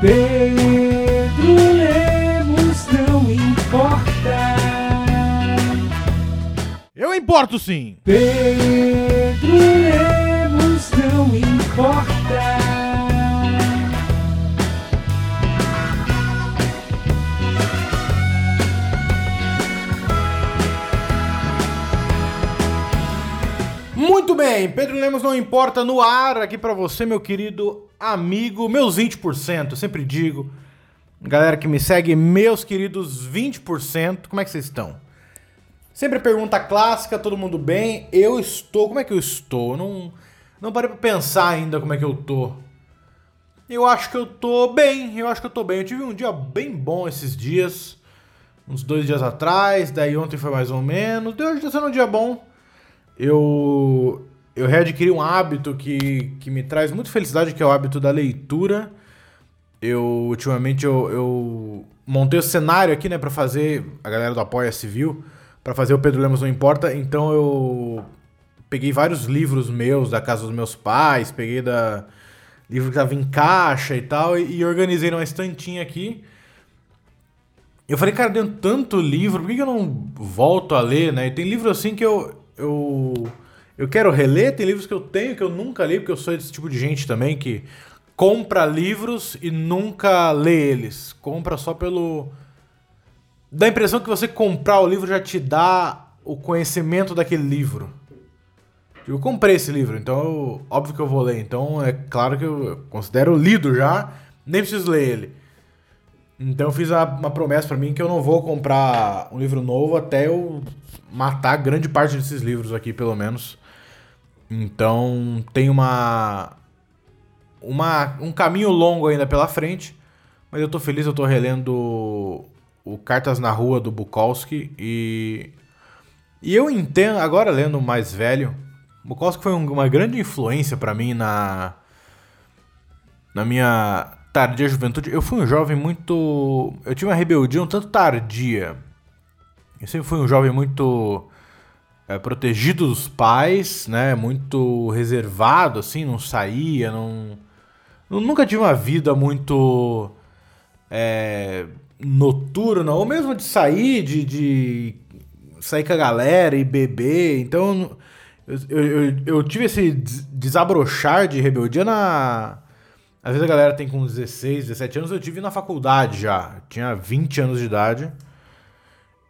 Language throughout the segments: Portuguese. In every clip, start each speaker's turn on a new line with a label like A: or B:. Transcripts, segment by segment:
A: Pedro Lemos não importa.
B: Eu importo sim.
A: Pedro Lemos não importa.
B: Muito bem, Pedro Lemos não importa no ar aqui pra você, meu querido amigo, meus 20%, eu sempre digo. Galera que me segue, meus queridos 20%, como é que vocês estão? Sempre pergunta clássica, todo mundo bem? Eu estou, como é que eu estou? Não, não parei pra pensar ainda como é que eu tô. Eu acho que eu tô bem, eu acho que eu tô bem. Eu tive um dia bem bom esses dias, uns dois dias atrás, daí ontem foi mais ou menos. Deu hoje tá sendo um dia bom. Eu, eu readquiri um hábito que, que me traz muita felicidade, que é o hábito da leitura. Eu, ultimamente, eu, eu montei o cenário aqui, né, pra fazer, a galera do Apoia Civil, pra fazer o Pedro Lemos Não Importa, então eu peguei vários livros meus da casa dos meus pais, peguei da livro que tava em caixa e tal, e, e organizei numa estantinha aqui. Eu falei, cara, deu tanto livro, por que, que eu não volto a ler, né? E tem livro assim que eu, eu, eu quero reler, tem livros que eu tenho que eu nunca li, porque eu sou desse tipo de gente também que compra livros e nunca lê eles. Compra só pelo. Dá a impressão que você comprar o livro já te dá o conhecimento daquele livro. Eu comprei esse livro, então óbvio que eu vou ler. Então é claro que eu considero lido já, nem preciso ler ele. Então eu fiz uma promessa pra mim que eu não vou comprar um livro novo até eu matar grande parte desses livros aqui, pelo menos. Então tem uma, uma um caminho longo ainda pela frente, mas eu tô feliz, eu tô relendo o Cartas na Rua do Bukowski e e eu entendo, agora lendo mais velho, Bukowski foi um- uma grande influência pra mim na na minha tardia juventude. Eu fui um jovem muito. Eu tive uma rebeldia um tanto tardia. Eu sempre fui um jovem muito é, protegido dos pais, né? Muito reservado, assim, não saía, não. nunca tive uma vida muito é, noturna, ou mesmo de sair, de, de sair com a galera e beber. Então eu, eu, eu- tive esse des- desabrochar de rebeldia na. Às vezes a galera tem com 16, 17 anos, eu tive na faculdade já. Tinha 20 anos de idade.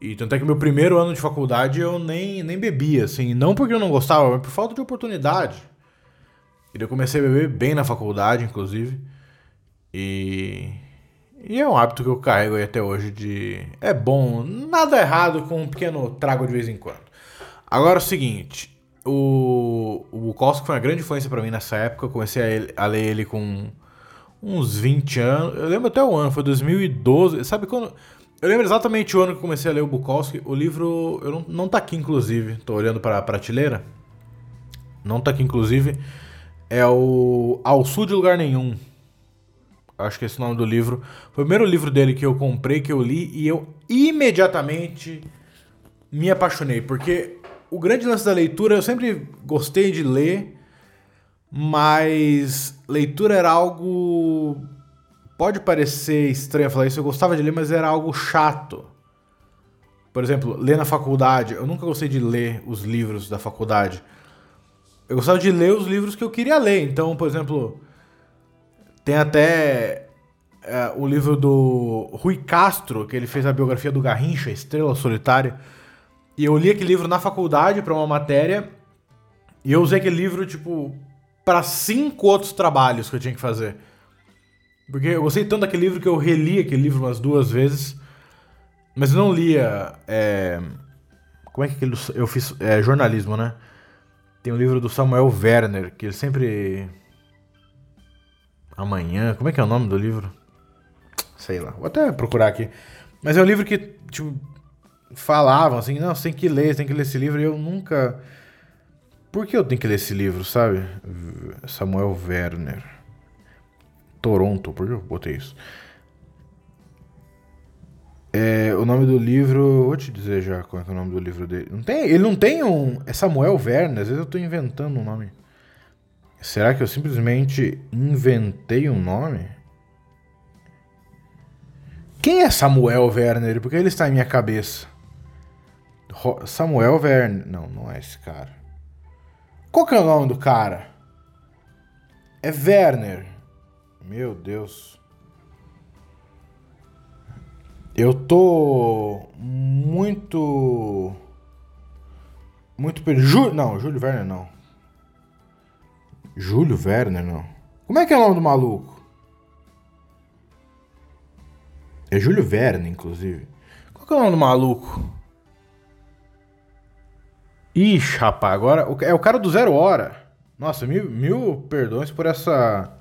B: E tanto é que meu primeiro ano de faculdade eu nem, nem bebia, assim. Não porque eu não gostava, mas por falta de oportunidade. E eu comecei a beber bem na faculdade, inclusive. E. E é um hábito que eu carrego aí até hoje de. É bom, nada errado com um pequeno trago de vez em quando. Agora é o seguinte. O, o Bukowski foi uma grande influência pra mim nessa época. Eu comecei a, a ler ele com uns 20 anos. Eu lembro até o ano, foi 2012. Sabe quando. Eu lembro exatamente o ano que comecei a ler o Bukowski. O livro. Eu não, não tá aqui, inclusive. Tô olhando para a prateleira. Não tá aqui, inclusive. É o Ao Sul de Lugar Nenhum. Acho que esse é o nome do livro. Foi o primeiro livro dele que eu comprei, que eu li, e eu imediatamente me apaixonei. Porque o grande lance da leitura, eu sempre gostei de ler, mas leitura era algo. Pode parecer estranho falar isso, eu gostava de ler, mas era algo chato. Por exemplo, ler na faculdade. Eu nunca gostei de ler os livros da faculdade. Eu gostava de ler os livros que eu queria ler. Então, por exemplo, tem até é, o livro do Rui Castro, que ele fez a biografia do Garrincha, Estrela Solitária. E eu li aquele livro na faculdade para uma matéria. E eu usei aquele livro, tipo, para cinco outros trabalhos que eu tinha que fazer. Porque eu gostei tanto daquele livro que eu reli aquele livro umas duas vezes. Mas eu não lia. é, Como é que aquele. Eu fiz é, jornalismo, né? Tem um livro do Samuel Werner, que ele sempre. Amanhã. Como é que é o nome do livro? Sei lá. Vou até procurar aqui. Mas é um livro que, tipo, falavam assim: não, você tem que ler, você tem que ler esse livro. E eu nunca. Por que eu tenho que ler esse livro, sabe? Samuel Werner. Toronto, por que eu botei isso? É, o nome do livro. Vou te dizer já qual é, é o nome do livro dele. Não tem, ele não tem um. É Samuel Werner, às vezes eu tô inventando um nome. Será que eu simplesmente inventei um nome? Quem é Samuel Werner? Porque ele está em minha cabeça. Samuel Werner. Não, não é esse cara. Qual que é o nome do cara? É Werner. Meu Deus. Eu tô muito. Muito perdido. Não, Júlio Werner não. Júlio Werner não. Como é que é o nome do maluco? É Júlio Verne, inclusive. Qual que é o nome do maluco? Ixi, rapaz, agora. É o cara do Zero Hora. Nossa, mil, mil perdões por essa.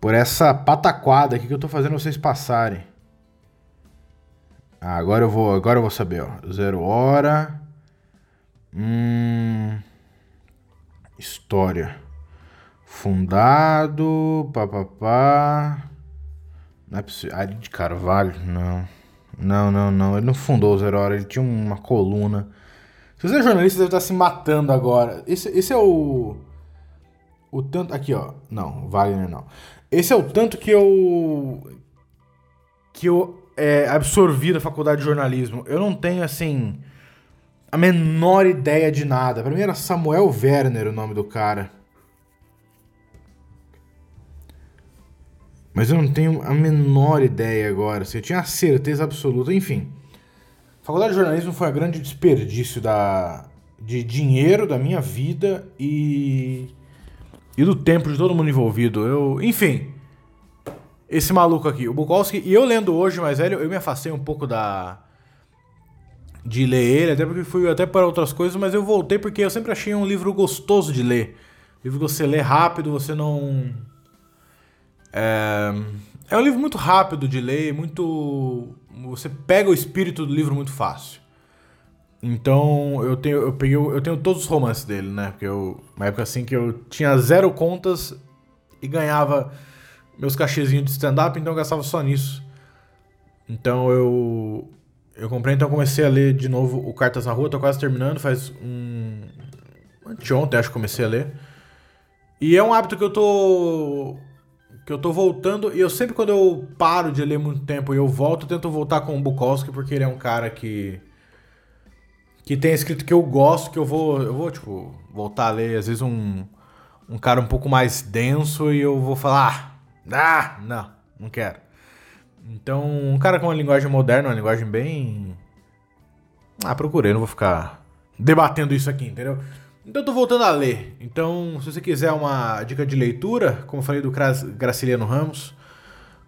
B: Por essa pataquada aqui que eu tô fazendo vocês passarem. Ah, agora eu vou, agora eu vou saber, ó. Zero Hora. Hum. História. Fundado. Papapá. Não é possível. Ari de Carvalho? Não. Não, não, não. Ele não fundou o Zero Hora, ele tinha uma coluna. Se você é jornalista, deve estar se matando agora. Esse, esse é o. O tanto. Aqui, ó. Não, Wagner não. Esse é o tanto que eu. Que eu é, absorvi da faculdade de jornalismo. Eu não tenho, assim. A menor ideia de nada. Pra mim era Samuel Werner o nome do cara. Mas eu não tenho a menor ideia agora. Assim, eu tinha a certeza absoluta. Enfim. Faculdade de jornalismo foi um grande desperdício da, de dinheiro da minha vida e, e do tempo de todo mundo envolvido. Eu, enfim, esse maluco aqui, o Bukowski, e eu lendo hoje mais velho, eu me afastei um pouco da de ler ele, até porque fui até para outras coisas, mas eu voltei porque eu sempre achei um livro gostoso de ler. Livro que você lê rápido, você não é, é um livro muito rápido de ler, muito. Você pega o espírito do livro muito fácil. Então eu tenho, eu peguei, eu tenho todos os romances dele, né? Porque eu, uma época assim que eu tinha zero contas e ganhava meus cachezinhos de stand-up, então eu gastava só nisso. Então eu eu comprei, então eu comecei a ler de novo o Cartas na Rua, tô quase terminando, faz um anteontem acho que comecei a ler. E é um hábito que eu tô que eu tô voltando e eu sempre quando eu paro de ler muito tempo e eu volto, eu tento voltar com o Bukowski porque ele é um cara que que tem escrito que eu gosto, que eu vou eu vou tipo voltar a ler às vezes um um cara um pouco mais denso e eu vou falar, ah, não, não quero. Então, um cara com uma linguagem moderna, uma linguagem bem ah, procurei, não vou ficar debatendo isso aqui, entendeu? Então eu tô voltando a ler. Então, se você quiser uma dica de leitura, como eu falei do Graciliano Ramos,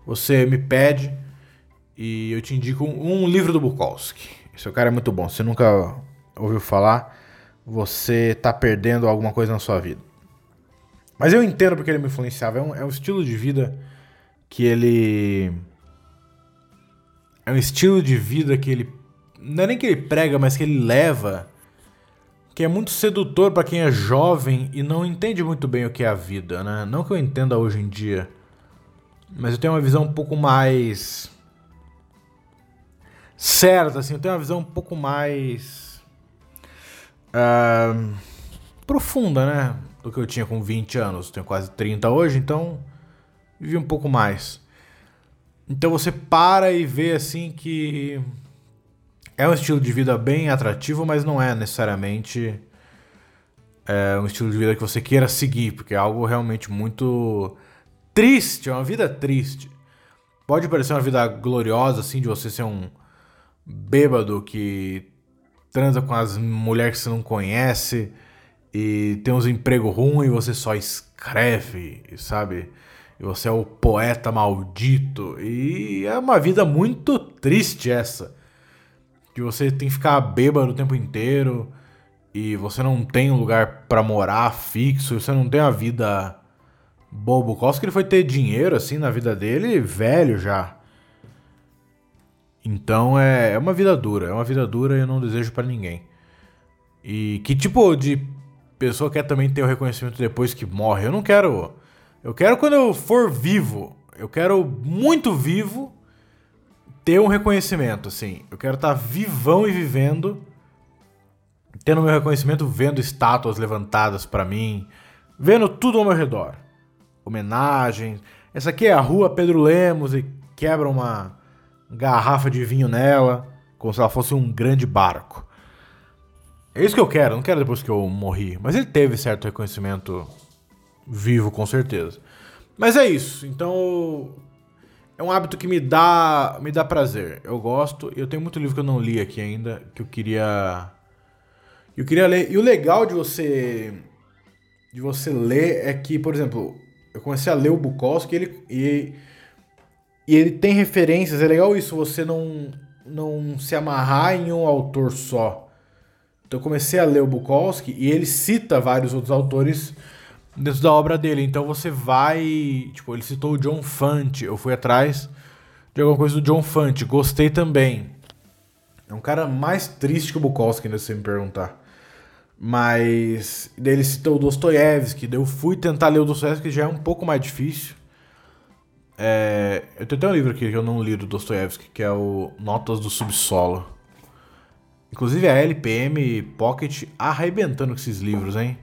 B: você me pede e eu te indico um, livro do Bukowski. Esse cara é muito bom. Se nunca ouviu falar, você tá perdendo alguma coisa na sua vida. Mas eu entendo porque ele me influenciava. É um, é um estilo de vida que ele. É um estilo de vida que ele. Não é nem que ele prega, mas que ele leva que é muito sedutor pra quem é jovem e não entende muito bem o que é a vida, né? Não que eu entenda hoje em dia, mas eu tenho uma visão um pouco mais certa, assim, eu tenho uma visão um pouco mais ah, profunda, né? Do que eu tinha com 20 anos. Tenho quase 30 hoje, então vivi um pouco mais. Então você para e vê assim que é um estilo de vida bem atrativo, mas não é necessariamente é, um estilo de vida que você queira seguir, porque é algo realmente muito triste, é uma vida triste. Pode parecer uma vida gloriosa, assim, de você ser um bêbado que transa com as mulheres que você não conhece e tem uns empregos ruins e você só escreve, sabe? E você é o poeta maldito. E é uma vida muito triste essa que você tem que ficar bêbado o tempo inteiro e você não tem um lugar pra morar fixo, você não tem uma vida boa. O Bukowski ele foi ter dinheiro assim na vida dele velho já. Então é, é uma vida dura, é uma vida dura e eu não desejo pra ninguém. E que tipo de pessoa quer também ter o reconhecimento depois que morre? Eu não quero. Eu quero quando eu for vivo. Eu quero muito vivo ter um reconhecimento, assim. Eu quero estar vivão e vivendo, tendo meu reconhecimento, vendo estátuas levantadas pra mim, vendo tudo ao meu redor. Homenagens. Essa aqui é a rua Pedro Lemos e quebra uma garrafa de vinho nela, como se ela fosse um grande barco. É isso que eu quero, não quero depois que eu morri. Mas ele teve certo reconhecimento vivo, com certeza. Mas é isso. Então, é um hábito que me dá, me dá prazer. Eu gosto. Eu tenho muito livro que eu não li aqui ainda, que eu queria eu queria ler. E o legal de você de você ler é que, por exemplo, eu comecei a ler o Bukowski ele, e, e ele tem referências. É legal isso, você não, não se amarrar em um autor só. Então eu comecei a ler o Bukowski e ele cita vários outros autores dentro da obra dele. Então você vai. Tipo, ele citou o John Fante. Eu fui atrás de alguma coisa do John Fante. Gostei também. É um cara mais triste que o Bukowski, ainda se me perguntar. Mas daí ele citou o Dostoiévski, daí eu fui tentar ler o Dostoiévski, já é um pouco mais difícil. É, eu tenho até um livro aqui que eu não li do Dostoiévski, que é o Notas do Subsolo. Inclusive a LPM Pocket arrebentando com esses livros, hein?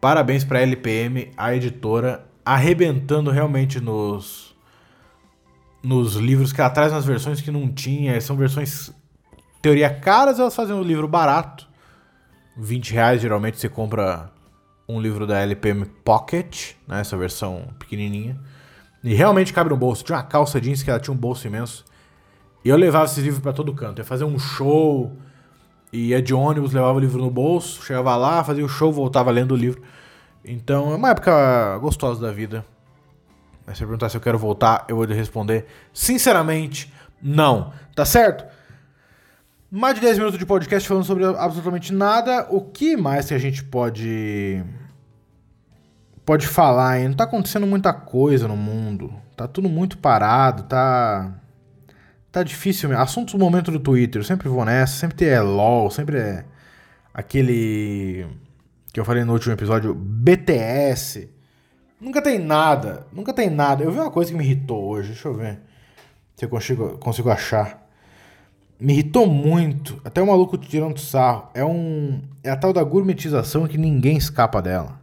B: Parabéns pra LPM, a editora, arrebentando realmente nos nos livros que ela traz nas versões que não tinha, são versões teoria caras, elas fazem um livro barato 20 reais, geralmente você compra um livro da LPM Pocket, né, essa versão pequenininha. E realmente cabe no bolso. Tinha uma calça jeans que ela tinha um bolso imenso. E eu levava esses livros para todo canto. Ia fazer um show, ia de ônibus, levava o livro no bolso, chegava lá, fazia o show, voltava lendo o livro. Então é uma época gostosa da vida. Mas se perguntar se eu quero voltar, eu vou responder sinceramente, não. Tá certo? Mais de 10 minutos de podcast falando sobre absolutamente nada. O que mais que a gente pode pode falar, hein? Não tá acontecendo muita coisa no mundo. Tá tudo muito parado, tá tá difícil. Assuntos do momento do Twitter, eu sempre vou nessa, sempre é LOL, sempre é aquele que eu falei no último episódio, BTS. Nunca tem nada, nunca tem nada. Eu vi uma coisa que me irritou hoje, deixa eu ver se eu consigo, consigo achar me irritou muito. Até o maluco tirando sarro. É um. É a tal da gourmetização que ninguém escapa dela.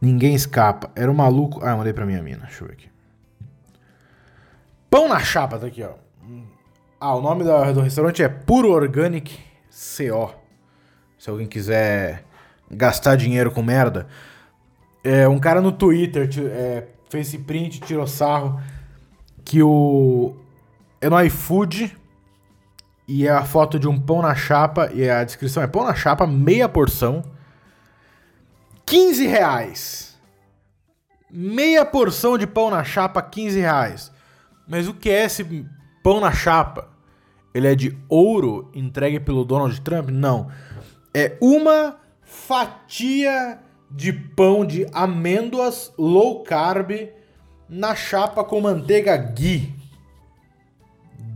B: Ninguém escapa. Era um maluco. Ah, eu mandei pra minha mina. Deixa eu ver aqui. Pão na chapa, tá aqui, ó. Ah, o nome do restaurante é Puro Organic CO. Se alguém quiser gastar dinheiro com merda. É, um cara no Twitter é, fez esse print, tirou sarro. Que o, é no iFood e é a foto de um pão na chapa e a descrição é pão na chapa, meia porção, 15 reais. Meia porção de pão na chapa, 15 reais. Mas o que é esse pão na chapa? Ele é de ouro entregue pelo Donald Trump? Não. É uma fatia de pão de amêndoas low carb na chapa com manteiga ghee.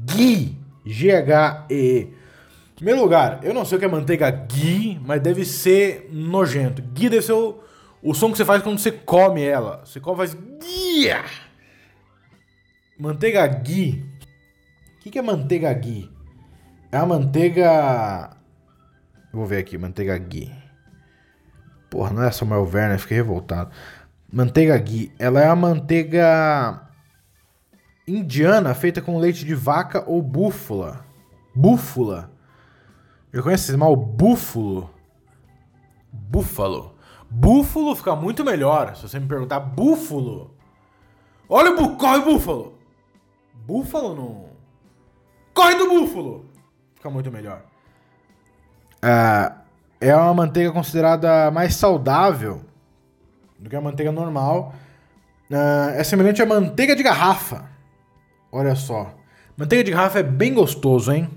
B: Ghee. G-H-E-E. Primeiro lugar, eu não sei o que é manteiga ghee, mas deve ser nojento. Ghee deve ser o, o som que você faz quando você come ela. Você come faz ghee. Manteiga ghee. O que, que é manteiga ghee? É a manteiga... Vou ver aqui, manteiga ghee. Porra, não é Samuel Werner, fiquei revoltado. Manteiga ghee. Ela é a manteiga indiana feita com leite de vaca ou búfala. Búfala. Eu conheço esse mal búfalo. Búfalo. Búfalo fica muito melhor. Se você me perguntar búfalo. Olha o bú corre búfalo. Búfalo não. Corre do búfalo. Fica muito melhor. É, é uma manteiga considerada mais saudável do que a manteiga normal. É, é semelhante à manteiga de garrafa. Olha só. Manteiga de garrafa é bem gostoso, hein?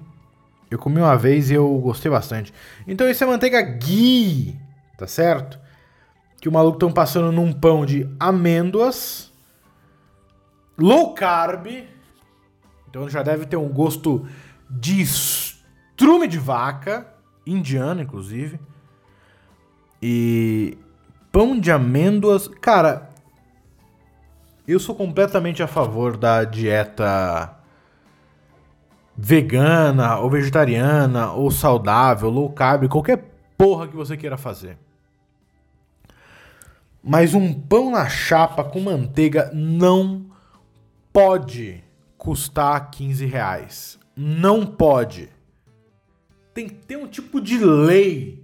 B: Eu comi uma vez e eu gostei bastante. Então isso é manteiga ghee, tá certo? Que o maluco estão passando num pão de amêndoas, low carb. Então já deve ter um gosto de estrume de vaca, indiano inclusive. E pão de amêndoas, cara, eu sou completamente a favor da dieta vegana, ou vegetariana, ou saudável, low carb, qualquer porra que você queira fazer. Mas um pão na chapa com manteiga não pode custar 15 reais. Não pode. Tem que ter um tipo de lei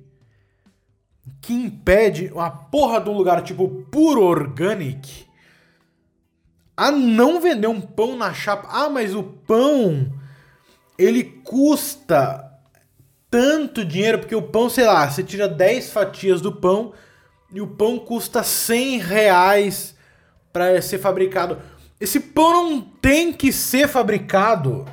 B: que impede uma porra de um lugar tipo puro organic a não vender um pão na chapa. Ah, mas o pão ele custa tanto dinheiro porque o pão, sei lá, você tira 10 fatias do pão e o pão custa 100 reais para ser fabricado. Esse pão não tem que ser fabricado.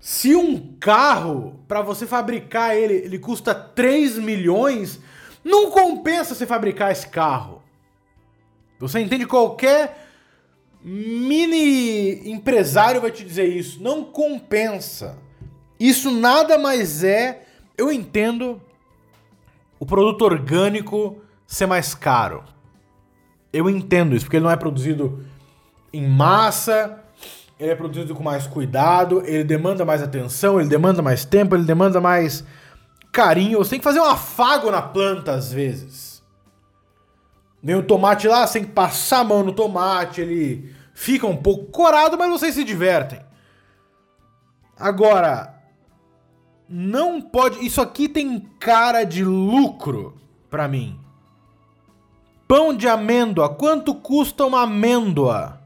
B: Se um carro, para você fabricar ele, ele custa 3 milhões, não compensa você fabricar esse carro. Você entende? Qualquer mini empresário vai te dizer isso. Não compensa. Isso nada mais é. Eu entendo o produto orgânico ser mais caro. Eu entendo isso, porque ele não é produzido em massa, ele é produzido com mais cuidado, ele demanda mais atenção, ele demanda mais tempo, ele demanda mais carinho. Você tem que fazer um afago na planta às vezes. Vem o tomate lá, você tem que passar a mão no tomate, ele fica um pouco corado, mas vocês se divertem. Agora, não pode. Isso aqui tem cara de lucro para mim. Pão de amêndoa. Quanto custa uma amêndoa?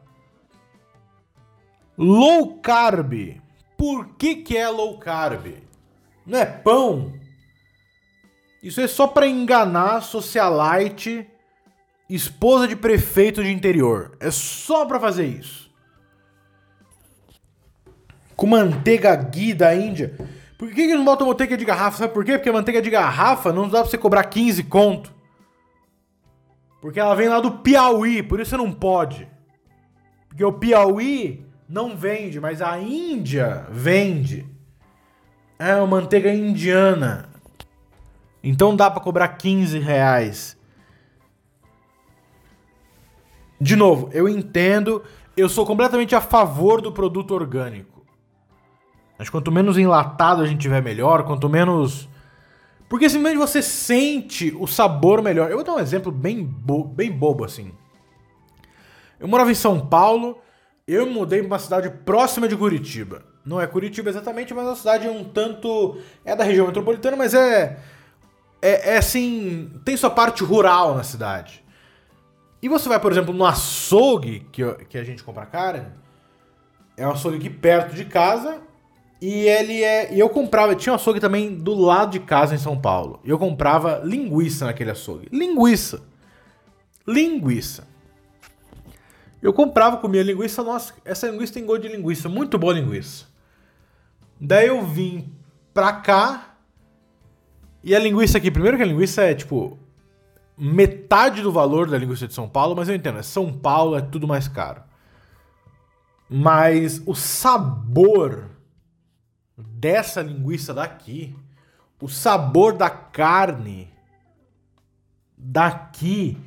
B: Low carb. Por que, que é low carb? Não é pão? Isso é só para enganar socialite, esposa de prefeito de interior. É só para fazer isso. Com manteiga ghee da Índia. Por que, que não botam manteiga de garrafa? Sabe por quê? Porque manteiga de garrafa não dá pra você cobrar 15 conto. Porque ela vem lá do Piauí, por isso você não pode. Porque o Piauí não vende, mas a Índia vende. É uma manteiga indiana. Então dá para cobrar 15 reais. De novo, eu entendo, eu sou completamente a favor do produto orgânico. Mas quanto menos enlatado a gente tiver melhor, quanto menos. Porque simplesmente você sente o sabor melhor. Eu vou dar um exemplo bem, bo... bem bobo assim. Eu morava em São Paulo, eu mudei para uma cidade próxima de Curitiba. Não é Curitiba exatamente, mas é uma cidade um tanto. É da região metropolitana, mas é é, é assim, tem sua parte rural na cidade. E você vai, por exemplo, no açougue que, que a gente compra carne, é um açougue aqui perto de casa, e ele é. E eu comprava, tinha um açougue também do lado de casa em São Paulo. E eu comprava linguiça naquele açougue. Linguiça. Linguiça. Eu comprava, comia linguiça, nossa, essa linguiça tem gosto de linguiça, muito boa linguiça. Daí eu vim pra cá, e a linguiça aqui, primeiro que a linguiça é tipo metade do valor da linguiça de São Paulo, mas eu entendo, é São Paulo é tudo mais caro. Mas o sabor dessa linguiça daqui, o sabor da carne daqui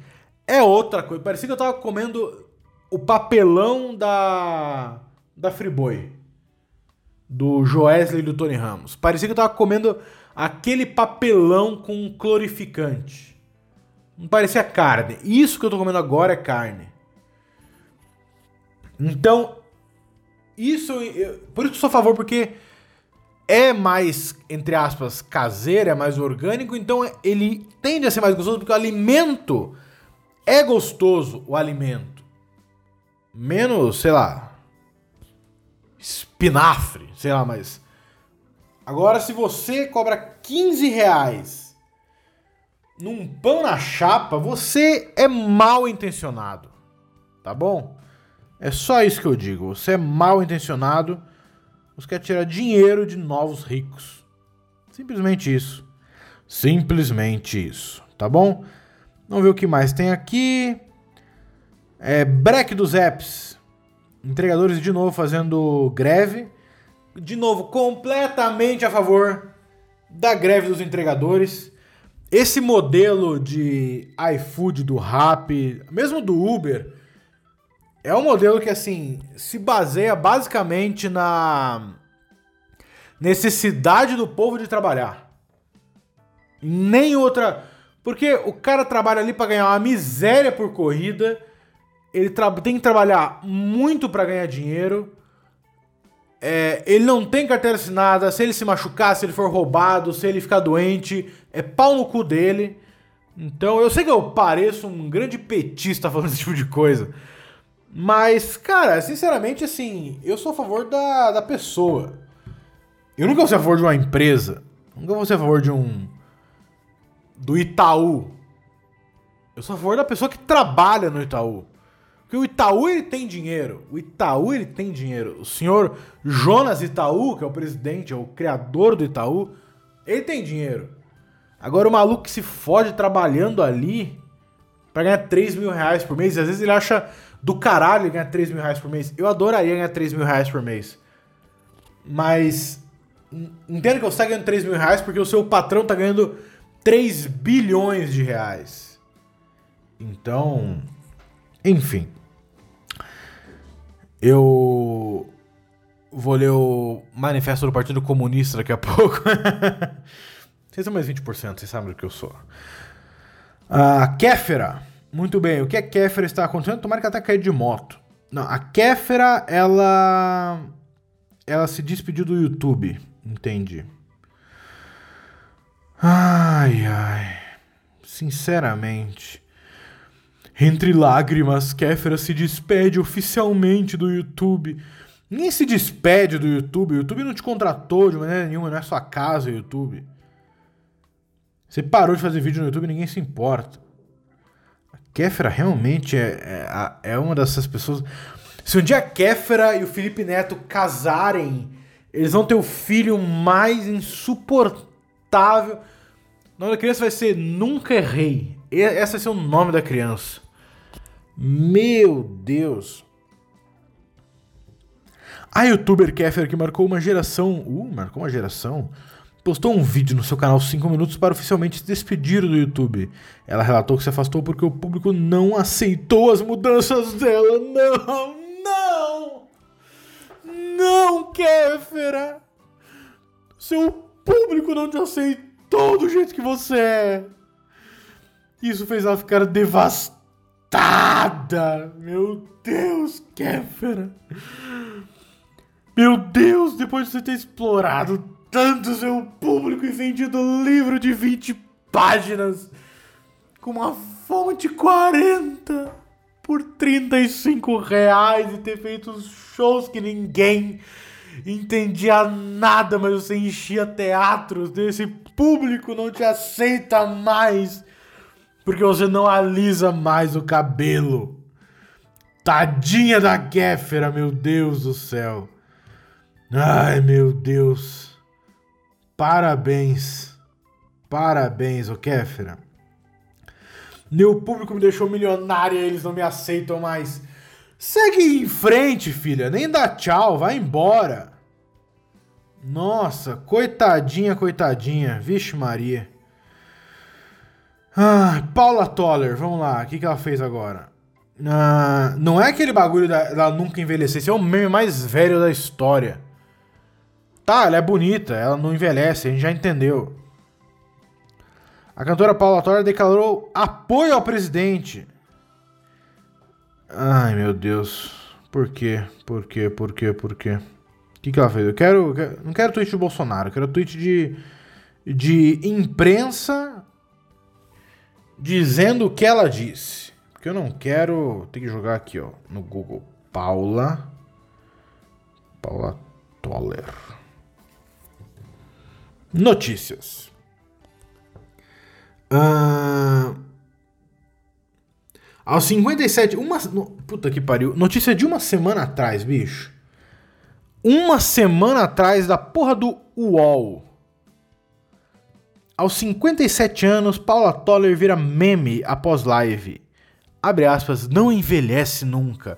B: é outra coisa. Parecia que eu tava comendo o papelão da da Friboi do Joesley e do Tony Ramos. Parecia que eu tava comendo aquele papelão com clorificante. Não parecia carne. Isso que eu tô comendo agora é carne. Então, isso. Eu, por isso que eu sou a favor, porque é mais, entre aspas, caseiro, é mais orgânico, então ele tende a ser mais gostoso, porque o alimento é gostoso, o alimento. Menos, sei lá, espinafre, sei lá, mas Agora, se você cobra 15 reais num pão na chapa, você é mal intencionado. Tá bom? É só isso que eu digo. Você é mal intencionado. Você quer tirar dinheiro de novos ricos. Simplesmente isso. Simplesmente isso. Tá bom? Vamos ver o que mais tem aqui. É, break dos apps. Entregadores de novo fazendo greve de novo, completamente a favor da greve dos entregadores. Esse modelo de iFood do Rap, mesmo do Uber, é um modelo que assim se baseia basicamente na necessidade do povo de trabalhar. Nem outra, porque o cara trabalha ali para ganhar uma miséria por corrida, ele tem que trabalhar muito pra ganhar dinheiro. É, ele não tem carteira assinada. Se ele se machucar, se ele for roubado, se ele ficar doente, é pau no cu dele. Então, eu sei que eu pareço um grande petista falando esse tipo de coisa. Mas, cara, sinceramente, assim, eu sou a favor da, da pessoa. Eu nunca vou ser a favor de uma empresa. Nunca vou ser a favor de um. Do Itaú. Eu sou a favor da pessoa que trabalha no Itaú. Porque o Itaú ele tem dinheiro. O Itaú ele tem dinheiro. O senhor Jonas Itaú, que é o presidente, é o criador do Itaú, ele tem dinheiro. Agora o maluco que se fode trabalhando ali pra ganhar 3 mil reais por mês, às vezes ele acha do caralho ganhar 3 mil reais por mês. Eu adoraria ganhar 3 mil reais por mês. Mas en- entenda que você tá ganhando 3 mil reais porque o seu patrão tá ganhando 3 bilhões de reais. Então, enfim. Eu vou ler o manifesto do Partido Comunista daqui a pouco. Vocês são mais 20%, vocês sabem do que eu sou. A Kéfera. Muito bem, o que a Kéfera está acontecendo? Tomara que ela tenha caído de moto. Não, a Kéfera, ela. Ela se despediu do YouTube. Entendi. Ai, ai. Sinceramente. Entre lágrimas, Kéfera se despede oficialmente do YouTube. Ninguém se despede do YouTube. O YouTube não te contratou de maneira nenhuma, não é sua casa o YouTube. Você parou de fazer vídeo no YouTube ninguém se importa. A Kéfera realmente é, é, é uma dessas pessoas. Se um dia a Kéfera e o Felipe Neto casarem, eles vão ter o filho mais insuportável. O nome da criança vai ser Nunca Errei. Esse vai ser o nome da criança. Meu Deus. A youtuber Kéfera que marcou uma geração. Uh, marcou uma geração. Postou um vídeo no seu canal 5 minutos para oficialmente se despedir do YouTube. Ela relatou que se afastou porque o público não aceitou as mudanças dela. Não, não! Não, Kéfera! Seu público não te aceitou do jeito que você é. Isso fez ela ficar devastada. Meu Deus, Kéfera. Meu Deus, depois de você ter explorado tanto seu público e vendido livro de 20 páginas com uma fonte 40 por 35 reais e ter feito shows que ninguém entendia nada, mas você enchia teatros desse público não te aceita mais porque você não alisa mais o cabelo. Tadinha da Kéfera, meu Deus do céu. Ai, meu Deus. Parabéns. Parabéns, ô Kéfera. Meu público me deixou milionária, eles não me aceitam mais. Segue em frente, filha. Nem dá tchau, vai embora. Nossa, coitadinha, coitadinha. Vixe, Maria. Ah, Paula Toller, vamos lá. O que, que ela fez agora? Ah, não é aquele bagulho da, da nunca envelhecer. Esse é o meme mais velho da história. Tá, ela é bonita, ela não envelhece, a gente já entendeu. A cantora Paula Toller declarou apoio ao presidente. Ai, meu Deus. Por quê? Por quê? Por quê? Por quê? O que, que ela fez? Eu quero, quero- Não quero tweet do Bolsonaro, eu quero tweet de. de imprensa dizendo o que ela disse. Porque eu não quero. Tem que jogar aqui, ó, no Google. Paula. Paula Toller. Notícias. Ah, aos 57. Uma, puta que pariu. Notícia de uma semana atrás, bicho. Uma semana atrás da porra do UOL. Aos 57 anos, Paula Toller vira meme após live. Abre aspas, não envelhece nunca.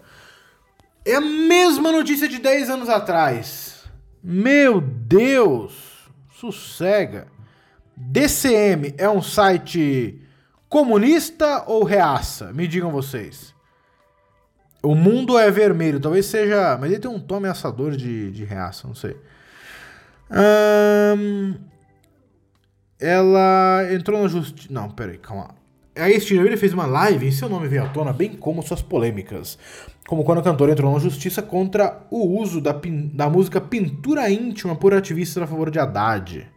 B: É a mesma notícia de 10 anos atrás. Meu Deus! Sossega. DCM é um site comunista ou reaça? Me digam vocês. O mundo é vermelho, talvez seja. Mas ele tem um tom ameaçador de, de reaça, não sei. Ahn, ela entrou na justiça. Não, peraí, calma. Aí este ele fez uma live e seu nome veio à tona, bem como suas polêmicas. Como quando a cantora entrou na justiça contra o uso da, pin- da música Pintura Íntima por ativistas a favor de Haddad.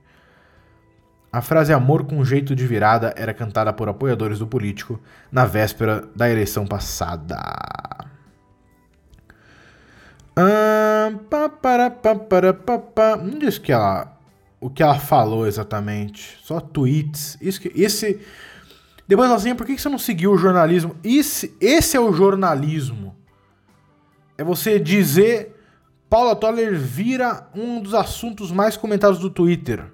B: A frase amor com jeito de virada era cantada por apoiadores do político na véspera da eleição passada. Ah. Não diz que ela, o que ela falou exatamente. Só tweets. Isso que, esse. Depois ela assim, por que você não seguiu o jornalismo? Esse, esse é o jornalismo. É você dizer Paula Toller vira um dos assuntos mais comentados do Twitter.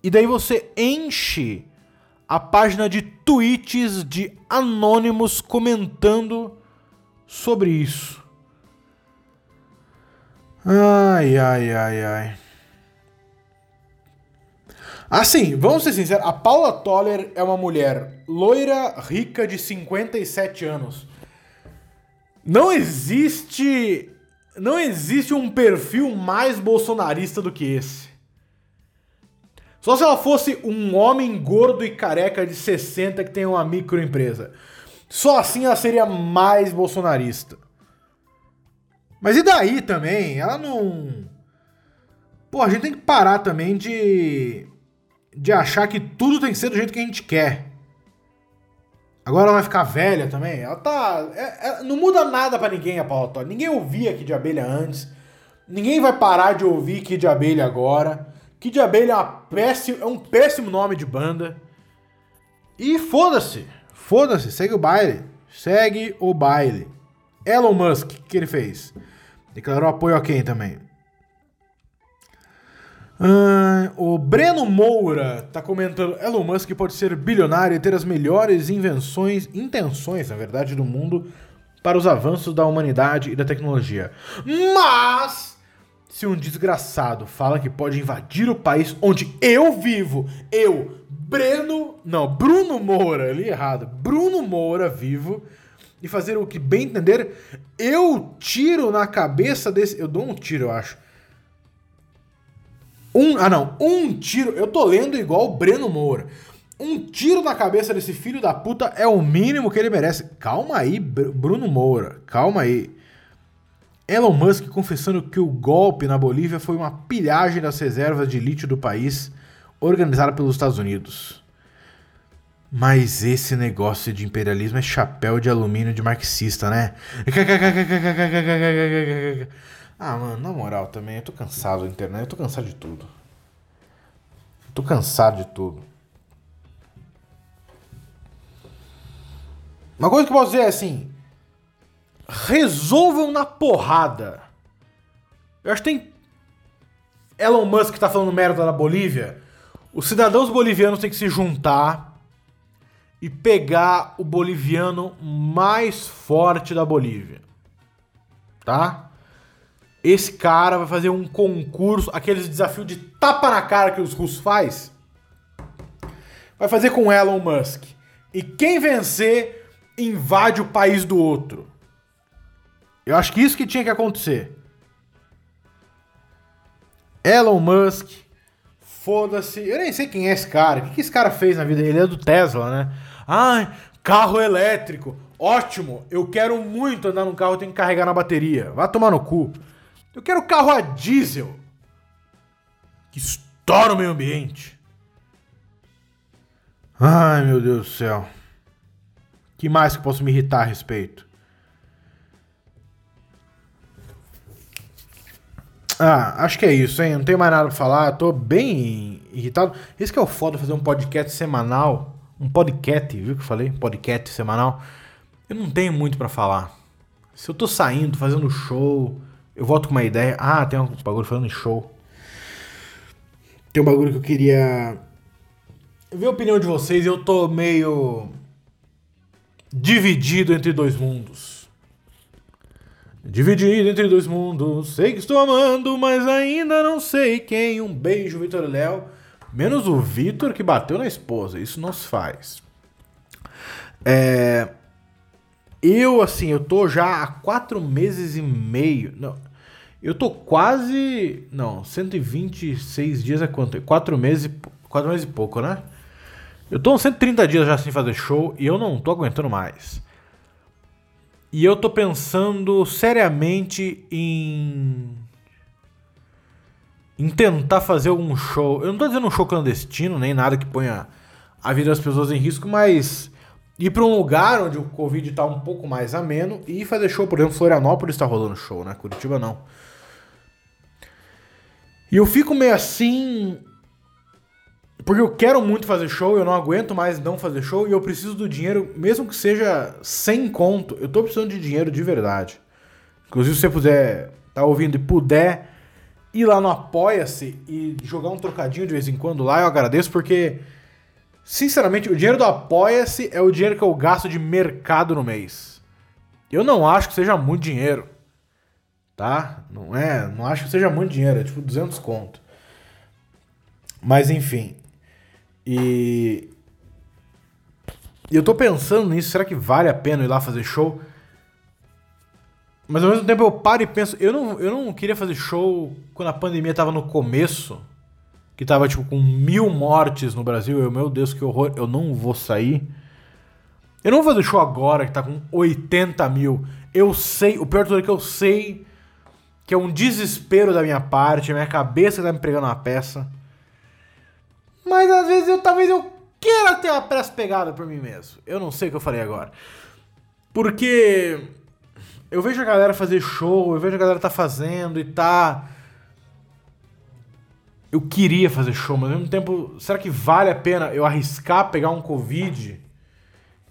B: E daí você enche a página de tweets de anônimos comentando sobre isso. Ai, ai, ai, ai. Assim, vamos ser sinceros, a Paula Toller é uma mulher loira, rica, de 57 anos. Não existe. Não existe um perfil mais bolsonarista do que esse. Só se ela fosse um homem gordo e careca de 60 que tem uma microempresa. Só assim ela seria mais bolsonarista. Mas e daí também? Ela não. Pô, a gente tem que parar também de. De achar que tudo tem que ser do jeito que a gente quer. Agora ela vai ficar velha também. Ela tá. é- é- não muda nada pra ninguém a Paula. Ninguém ouvia Kid Abelha antes. Ninguém vai parar de ouvir Kid Abelha agora. Kid Abelha é, é um péssimo nome de banda. E foda-se. Foda-se. Segue o baile. Segue o baile. Elon Musk, o que ele fez? Declarou apoio a quem também? Ah, o Breno Moura tá comentando: Elon Musk pode ser bilionário e ter as melhores invenções, intenções, na verdade, do mundo para os avanços da humanidade e da tecnologia. Mas se um desgraçado fala que pode invadir o país onde eu vivo, eu, Breno, não, Bruno Moura, ali errado, Bruno Moura vivo e fazer o que bem entender, eu tiro na cabeça desse, eu dou um tiro, eu acho. Um, ah não, um tiro, eu tô lendo igual o Breno Moura. Um tiro na cabeça desse filho da puta é o mínimo que ele merece. Calma aí, Br- Bruno Moura, calma aí. Elon Musk confessando que o golpe na Bolívia foi uma pilhagem das reservas de lítio do país, organizada pelos Estados Unidos. Mas esse negócio de imperialismo é chapéu de alumínio de marxista, né? Ah, mano, na moral também, eu tô cansado da internet, eu tô cansado de tudo. Tô cansado de tudo. Uma coisa que eu posso dizer é assim: resolvam na porrada. Eu acho que tem. Elon Musk tá falando merda da Bolívia. Os cidadãos bolivianos têm que se juntar e pegar o boliviano mais forte da Bolívia. Tá? Esse cara vai fazer um concurso, aqueles desafios de tapa na cara que os russos faz. Vai fazer com Elon Musk. E quem vencer invade o país do outro. Eu acho que isso que tinha que acontecer. Elon Musk, foda-se. Eu nem sei quem é esse cara. O que, esse cara fez na vida? Ele é do Tesla, né? Ai, carro elétrico. Ótimo. Eu quero muito andar num carro, tenho que carregar na bateria. Vai tomar no cu. Eu quero carro a diesel. Que estoura o meio ambiente. Ai, meu Deus do céu. que mais que posso me irritar a respeito? Ah, acho que é isso, hein? Não tenho mais nada pra falar. Tô bem irritado. Esse que é o foda fazer um podcast semanal. Um podcast, viu que eu falei? Podcast semanal. Eu não tenho muito pra falar. Se eu tô saindo, fazendo show, eu volto com uma ideia. Ah, tem um bagulho falando em show. Tem um bagulho que eu queria ver a opinião de vocês. Eu tô meio dividido entre dois mundos. Dividido entre dois mundos, sei que estou amando, mas ainda não sei quem. Um beijo, Vitor Léo. Menos o Vitor que bateu na esposa, isso não se faz. É, Eu, assim, eu tô já há quatro meses e meio. Não, eu tô quase. Não, 126 dias é quanto? Quatro meses, quatro meses e pouco, né? Eu tô uns 130 dias já sem fazer show e eu não tô aguentando mais. E eu tô pensando seriamente em. em tentar fazer algum show. Eu não tô dizendo um show clandestino, nem nada que ponha a vida das pessoas em risco, mas ir para um lugar onde o Covid tá um pouco mais ameno e fazer show, por exemplo, Florianópolis tá rolando show, né? Curitiba não. E eu fico meio assim. Porque eu quero muito fazer show, eu não aguento mais não fazer show e eu preciso do dinheiro, mesmo que seja sem conto. Eu tô precisando de dinheiro de verdade. Inclusive, se você puder tá ouvindo e puder ir lá no Apoia-se e jogar um trocadinho de vez em quando lá, eu agradeço, porque, sinceramente, o dinheiro do Apoia-se é o dinheiro que eu gasto de mercado no mês. Eu não acho que seja muito dinheiro tá? Não é, não acho que seja muito dinheiro, é tipo 200 conto. Mas enfim. E eu tô pensando nisso, será que vale a pena ir lá fazer show? Mas ao mesmo tempo eu paro e penso, eu não, eu não queria fazer show quando a pandemia tava no começo, que tava tipo com mil mortes no Brasil, eu, meu Deus, que horror, eu não vou sair. Eu não vou fazer show agora que tá com 80 mil. Eu sei, o pior de tudo é que eu sei que é um desespero da minha parte, a minha cabeça tá me pregando uma peça. Mas às vezes eu talvez eu queira ter uma peça pegada por mim mesmo. Eu não sei o que eu falei agora. Porque eu vejo a galera fazer show, eu vejo a galera tá fazendo e tá. Eu queria fazer show, mas ao mesmo tempo, será que vale a pena eu arriscar pegar um Covid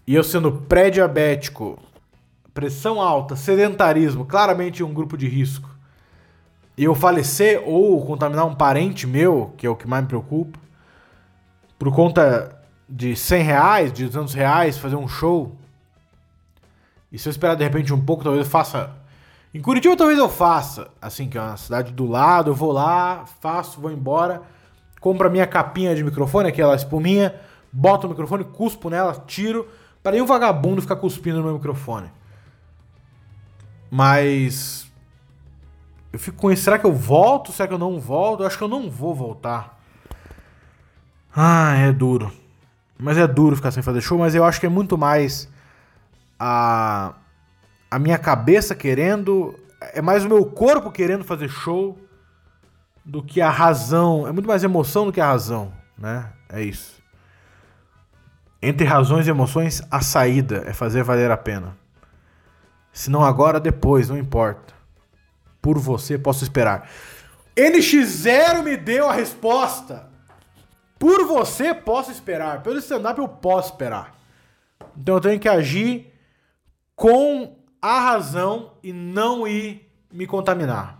B: e eu sendo pré-diabético, pressão alta, sedentarismo, claramente um grupo de risco? e eu falecer ou contaminar um parente meu, que é o que mais me preocupa, por conta de 100 reais, de 200 reais, fazer um show, e se eu esperar de repente um pouco, talvez eu faça. Em Curitiba, talvez eu faça, assim, que é uma cidade do lado, eu vou lá, faço, vou embora, compro a minha capinha de microfone, aquela espuminha, boto o microfone, cuspo nela, tiro, para nenhum vagabundo ficar cuspindo no meu microfone. Mas eu fico com isso. Será que eu volto? Será que eu não volto? Eu acho que eu não vou voltar. Ah, é duro. Mas é duro ficar sem fazer show, mas eu acho que é muito mais a, a minha cabeça querendo. É mais o meu corpo querendo fazer show do que a razão. É muito mais emoção do que a razão, né? É isso. Entre razões e emoções, a saída é fazer valer a pena. Se não agora, depois, não importa. Por você posso esperar. NX0 me deu a resposta. Por você posso esperar. Pelo stand-up eu posso esperar. Então eu tenho que agir com a razão e não ir me contaminar.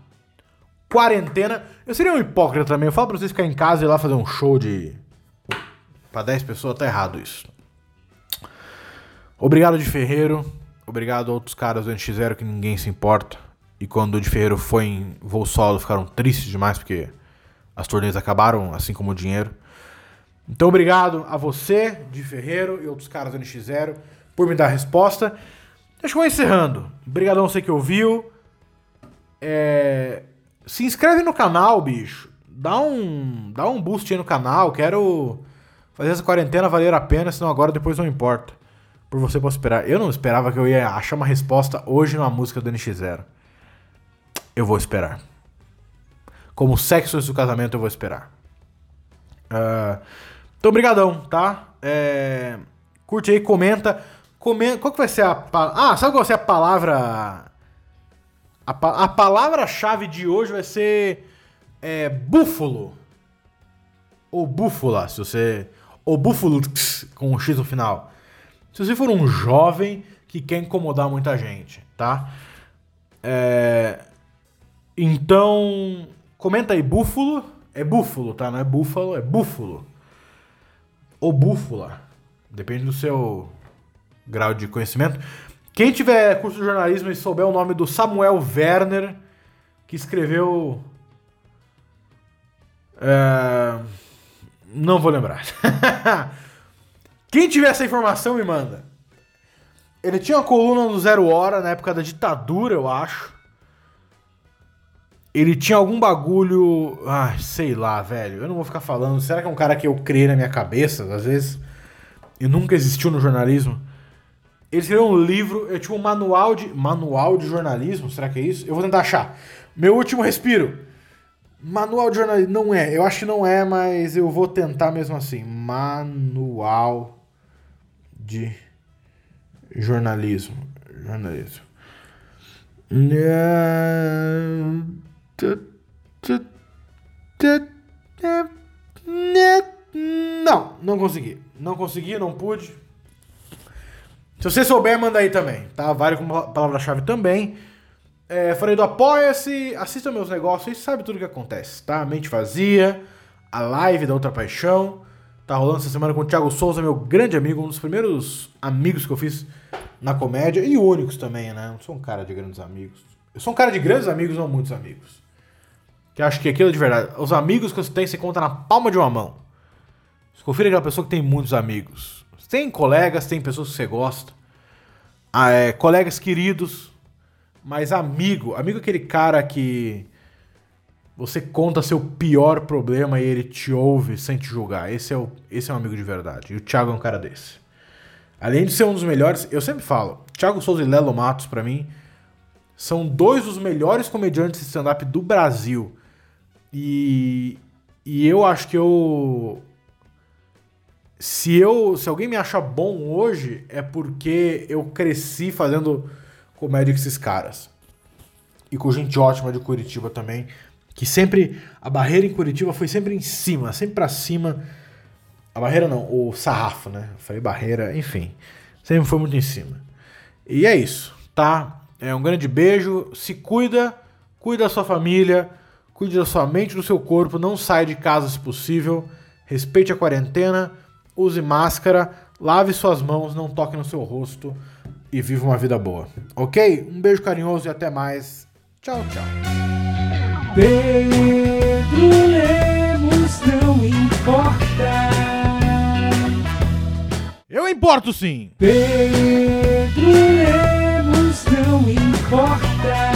B: Quarentena. Eu seria um hipócrita também. Eu falo pra vocês ficar em casa e ir lá fazer um show de. Pra 10 pessoas, tá errado isso. Obrigado de Ferreiro. Obrigado a outros caras do NX0 que ninguém se importa. E quando o de Ferreiro foi em voo solo, ficaram tristes demais porque as turnês acabaram, assim como o dinheiro. Então, obrigado a você, de Ferreiro, e outros caras do NX0, por me dar a resposta. Acho que vou encerrando. Obrigadão você que ouviu. É... Se inscreve no canal, bicho. Dá um, dá um boost aí no canal. Quero fazer essa quarentena valer a pena, senão agora depois não importa. Por você posso esperar. Eu não esperava que eu ia achar uma resposta hoje numa música do NX0 eu vou esperar. Como sexo antes do casamento, eu vou esperar. Uh, então, obrigadão, tá? É, curte aí, comenta. Comenta. Qual que vai ser a... Ah, sabe qual vai ser a palavra... A, a palavra-chave de hoje vai ser... É, búfalo. Ou búfala, se você... Ou búfalo com um X no final. Se você for um jovem que quer incomodar muita gente, tá? É, então, comenta aí, búfalo. É búfalo, tá? Não é búfalo, é búfalo. Ou búfala. Depende do seu grau de conhecimento. Quem tiver curso de jornalismo e souber o nome do Samuel Werner, que escreveu. É... Não vou lembrar. Quem tiver essa informação, me manda. Ele tinha uma coluna no Zero Hora na época da ditadura, eu acho. Ele tinha algum bagulho. Ah, sei lá, velho. Eu não vou ficar falando. Será que é um cara que eu criei na minha cabeça? Às vezes. e nunca existiu no jornalismo. Ele escreveu um livro, eu tinha um manual de. Manual de jornalismo? Será que é isso? Eu vou tentar achar. Meu último respiro. Manual de jornalismo. Não é, eu acho que não é, mas eu vou tentar mesmo assim. Manual de jornalismo. Jornalismo. Não, não consegui. Não consegui, não pude. Se você souber, manda aí também, tá? Vale com palavra-chave também. É, falei do Apoia-se, assista meus negócios, sabe tudo o que acontece, tá? Mente Vazia, a live da Outra Paixão. Tá rolando essa semana com o Thiago Souza, meu grande amigo, um dos primeiros amigos que eu fiz na comédia e únicos também, né? Não sou um cara de grandes amigos. Eu sou um cara de grandes amigos, não muitos amigos. Que acho que aquilo é de verdade. Os amigos que você tem, você conta na palma de uma mão. Confira aquela pessoa que tem muitos amigos. Tem colegas, tem pessoas que você gosta. Ah, é, colegas queridos. Mas amigo, amigo é aquele cara que você conta seu pior problema e ele te ouve sem te julgar. Esse é, o, esse é um amigo de verdade. E o Thiago é um cara desse. Além de ser um dos melhores, eu sempre falo, Thiago Souza e Lelo Matos, para mim, são dois dos melhores comediantes de stand-up do Brasil. E, e eu acho que eu. Se eu. Se alguém me acha bom hoje, é porque eu cresci fazendo comédia com esses caras. E com gente ótima de Curitiba também. Que sempre. A barreira em Curitiba foi sempre em cima, sempre pra cima. A barreira não, o sarrafo, né? Eu falei barreira, enfim. Sempre foi muito em cima. E é isso, tá? É um grande beijo. Se cuida, cuida da sua família, cuide da sua mente, do seu corpo. Não sai de casa se possível. Respeite a quarentena, use máscara, lave suas mãos, não toque no seu rosto e viva uma vida boa. Ok? Um beijo carinhoso e até mais. Tchau, tchau.
A: Pedro Lemos não importa.
B: Eu importo sim.
A: Pedro Lemos não importa.